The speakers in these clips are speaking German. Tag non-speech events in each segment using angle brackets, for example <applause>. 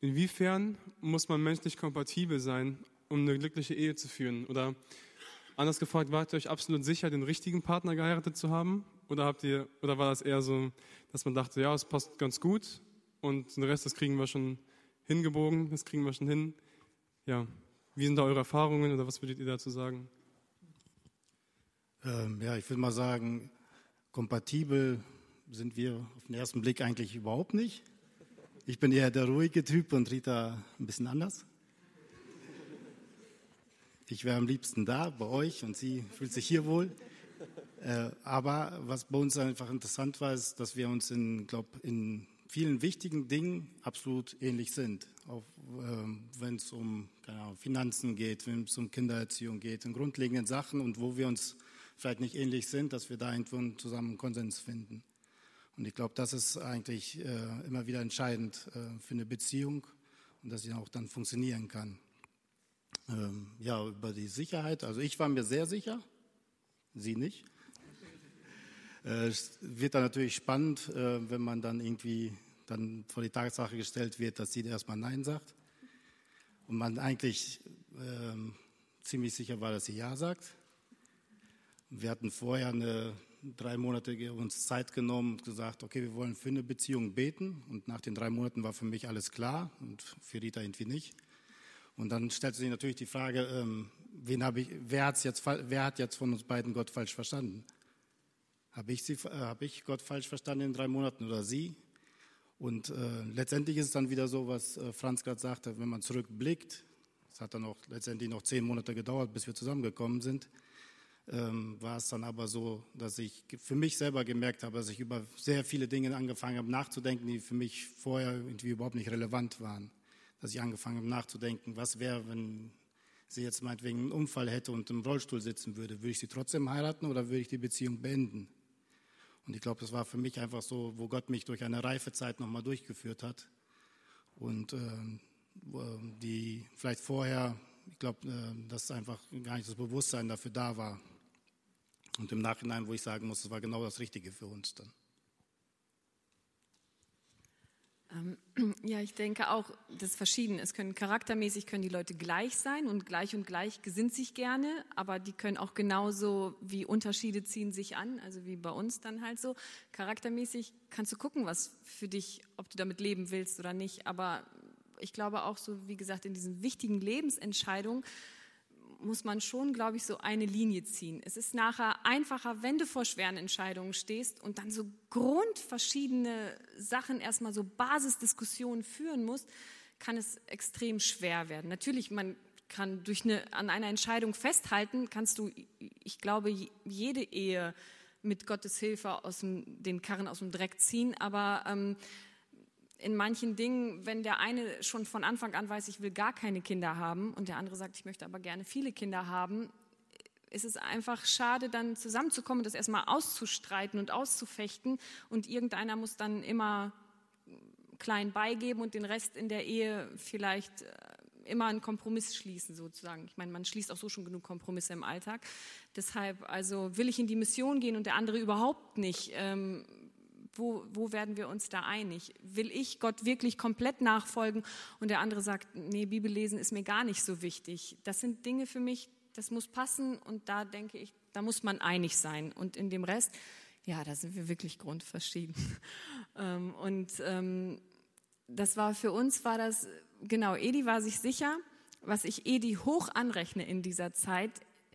inwiefern muss man menschlich kompatibel sein, um eine glückliche Ehe zu führen? Oder anders gefragt, wart ihr euch absolut sicher, den richtigen Partner geheiratet zu haben? Oder, habt ihr, oder war das eher so, dass man dachte, ja, es passt ganz gut und den Rest, das kriegen wir schon hingebogen, das kriegen wir schon hin? Ja, wie sind da eure Erfahrungen oder was würdet ihr dazu sagen? Ähm, ja, ich würde mal sagen, kompatibel sind wir auf den ersten Blick eigentlich überhaupt nicht. Ich bin eher der ruhige Typ und Rita ein bisschen anders. Ich wäre am liebsten da bei euch und sie fühlt sich hier wohl. Äh, aber was bei uns einfach interessant war, ist, dass wir uns in, glaub, in vielen wichtigen Dingen absolut ähnlich sind. Auch ähm, wenn es um Ahnung, Finanzen geht, wenn es um Kindererziehung geht, in grundlegenden Sachen und wo wir uns vielleicht nicht ähnlich sind, dass wir da irgendwo zusammen Konsens finden. Und ich glaube, das ist eigentlich äh, immer wieder entscheidend äh, für eine Beziehung und dass sie auch dann funktionieren kann. Ähm, ja, über die Sicherheit. Also ich war mir sehr sicher, sie nicht. <laughs> Äh, es wird dann natürlich spannend, äh, wenn man dann irgendwie dann vor die Tatsache gestellt wird, dass sie erstmal Nein sagt. Und man eigentlich ähm, ziemlich sicher war, dass sie Ja sagt. Wir hatten vorher eine, drei Monate uns Zeit genommen und gesagt, okay, wir wollen für eine Beziehung beten. Und nach den drei Monaten war für mich alles klar und für Rita irgendwie nicht. Und dann stellt sich natürlich die Frage, ähm, wen ich, wer, hat's jetzt, wer hat jetzt von uns beiden Gott falsch verstanden? Habe ich, äh, hab ich Gott falsch verstanden in drei Monaten oder sie? Und äh, letztendlich ist es dann wieder so, was äh, Franz gerade sagte, wenn man zurückblickt, es hat dann auch letztendlich noch zehn Monate gedauert, bis wir zusammengekommen sind, ähm, war es dann aber so, dass ich für mich selber gemerkt habe, dass ich über sehr viele Dinge angefangen habe nachzudenken, die für mich vorher irgendwie überhaupt nicht relevant waren. Dass ich angefangen habe nachzudenken, was wäre, wenn sie jetzt meinetwegen einen Unfall hätte und im Rollstuhl sitzen würde, würde ich sie trotzdem heiraten oder würde ich die Beziehung beenden? Und ich glaube, das war für mich einfach so, wo Gott mich durch eine Reifezeit nochmal durchgeführt hat. Und äh, die vielleicht vorher, ich glaube, äh, dass einfach gar nicht das Bewusstsein dafür da war. Und im Nachhinein, wo ich sagen muss, das war genau das Richtige für uns dann. Ähm, <clears throat> ja, ich denke auch, das ist verschieden. Es können charaktermäßig können die Leute gleich sein und gleich und gleich gesinnt sich gerne, aber die können auch genauso wie Unterschiede ziehen sich an, also wie bei uns dann halt so. Charaktermäßig kannst du gucken, was für dich, ob du damit leben willst oder nicht. Aber ich glaube auch so, wie gesagt, in diesen wichtigen Lebensentscheidungen muss man schon, glaube ich, so eine Linie ziehen. Es ist nachher einfacher, wenn du vor schweren Entscheidungen stehst und dann so grundverschiedene Sachen erstmal so Basisdiskussionen führen musst, kann es extrem schwer werden. Natürlich, man kann durch eine, an einer Entscheidung festhalten, kannst du, ich glaube, jede Ehe mit Gottes Hilfe aus dem, den Karren aus dem Dreck ziehen, aber ähm, in manchen Dingen, wenn der eine schon von Anfang an weiß, ich will gar keine Kinder haben und der andere sagt, ich möchte aber gerne viele Kinder haben, ist es einfach schade, dann zusammenzukommen, das erstmal auszustreiten und auszufechten und irgendeiner muss dann immer klein beigeben und den Rest in der Ehe vielleicht äh, immer einen Kompromiss schließen sozusagen. Ich meine, man schließt auch so schon genug Kompromisse im Alltag. Deshalb, also will ich in die Mission gehen und der andere überhaupt nicht. Ähm, wo, wo werden wir uns da einig? Will ich Gott wirklich komplett nachfolgen und der andere sagt, nee, Bibellesen ist mir gar nicht so wichtig. Das sind Dinge für mich, das muss passen und da denke ich, da muss man einig sein. Und in dem Rest, ja, da sind wir wirklich grundverschieden. <laughs> Ähm, und ähm, das war für uns, war das, genau, Edi war sich sicher, was ich Edi hoch anrechne in dieser Zeit,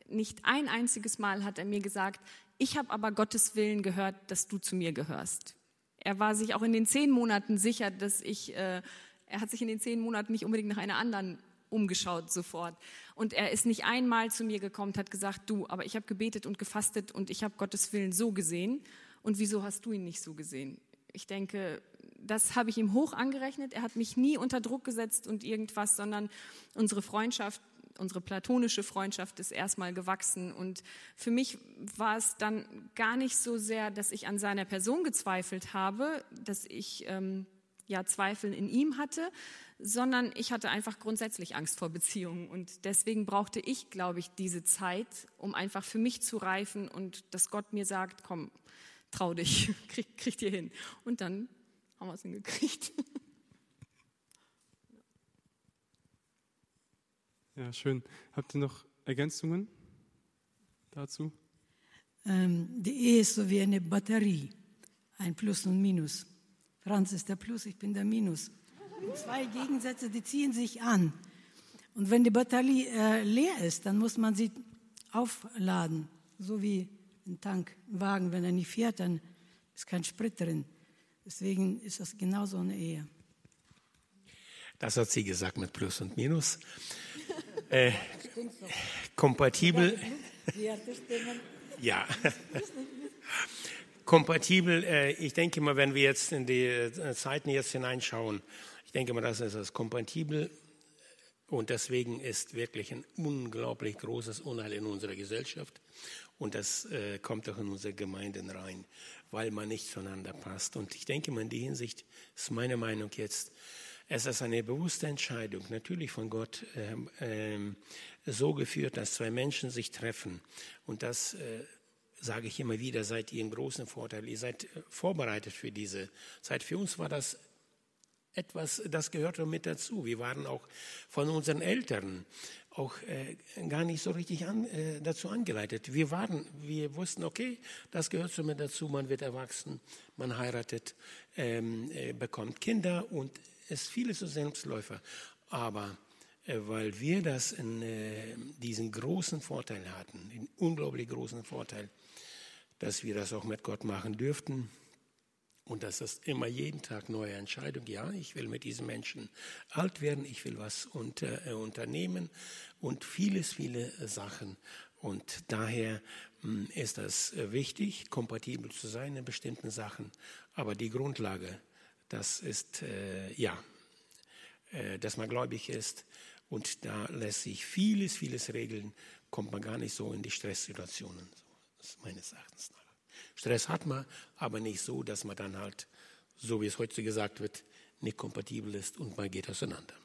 nicht ein einziges Mal hat er mir gesagt, ich habe aber Gottes Willen gehört, dass du zu mir gehörst. Er war sich auch in den zehn Monaten sicher, dass ich, äh, er hat sich in den zehn Monaten nicht unbedingt nach einer anderen umgeschaut sofort. Und er ist nicht einmal zu mir gekommen und hat gesagt, du, aber ich habe gebetet und gefastet und ich habe Gottes Willen so gesehen. Und wieso hast du ihn nicht so gesehen? Ich denke, das habe ich ihm hoch angerechnet. Er hat mich nie unter Druck gesetzt und irgendwas, sondern unsere Freundschaft unsere platonische Freundschaft ist erstmal gewachsen. Und für mich war es dann gar nicht so sehr, dass ich an seiner Person gezweifelt habe, dass ich ähm, ja Zweifel in ihm hatte, sondern ich hatte einfach grundsätzlich Angst vor Beziehungen. Und deswegen brauchte ich, glaube ich, diese Zeit, um einfach für mich zu reifen und dass Gott mir sagt, komm, trau dich, <laughs> krieg, krieg dir hin. Und dann haben wir es hingekriegt. <laughs> Ja, schön. Habt ihr noch Ergänzungen dazu? Ähm, die Ehe ist so wie eine Batterie, ein Plus und Minus. Franz ist der Plus, ich bin der Minus. Zwei Gegensätze, die ziehen sich an. Und wenn die Batterie äh, leer ist, dann muss man sie aufladen, so wie ein Tank, ein Wagen. Wenn er nicht fährt, dann ist kein Sprit drin. Deswegen ist das genauso eine Ehe. Das hat sie gesagt mit Plus und Minus. Äh, kompatibel. <laughs> Ja. kompatibel, äh, ich denke mal, wenn wir jetzt in die äh, Zeiten jetzt hineinschauen, ich denke mal, das ist das kompatibel und deswegen ist wirklich ein unglaublich großes Unheil in unserer Gesellschaft und das äh, kommt auch in unsere Gemeinden rein, weil man nicht zueinander passt. Und ich denke mal, in die Hinsicht ist meine Meinung jetzt, es ist eine bewusste Entscheidung, natürlich von Gott äh, äh, so geführt, dass zwei Menschen sich treffen. Und das äh, sage ich immer wieder, seid ihr im großen Vorteil. Ihr seid äh, vorbereitet für diese Zeit. Für uns war das etwas, das gehörte mit dazu. Wir waren auch von unseren Eltern auch äh, gar nicht so richtig an, äh, dazu angeleitet. Wir waren, wir wussten, okay, das gehört so mit dazu. Man wird erwachsen, man heiratet, ähm, äh, bekommt Kinder und ist vieles so Selbstläufer. Aber äh, weil wir das in äh, diesen großen Vorteil hatten, den unglaublich großen Vorteil, dass wir das auch mit Gott machen dürften. Und das ist immer jeden Tag neue Entscheidung. Ja, ich will mit diesen Menschen alt werden, ich will was unter, äh, unternehmen und vieles, viele Sachen. Und daher hm, ist das äh, wichtig, kompatibel zu sein in bestimmten Sachen. Aber die Grundlage, das ist, äh, ja, äh, dass man gläubig ist. Und da lässt sich vieles, vieles regeln, kommt man gar nicht so in die Stresssituationen. Ist meines Erachtens nach. Stress hat man, aber nicht so, dass man dann halt, so wie es heute gesagt wird, nicht kompatibel ist und man geht auseinander.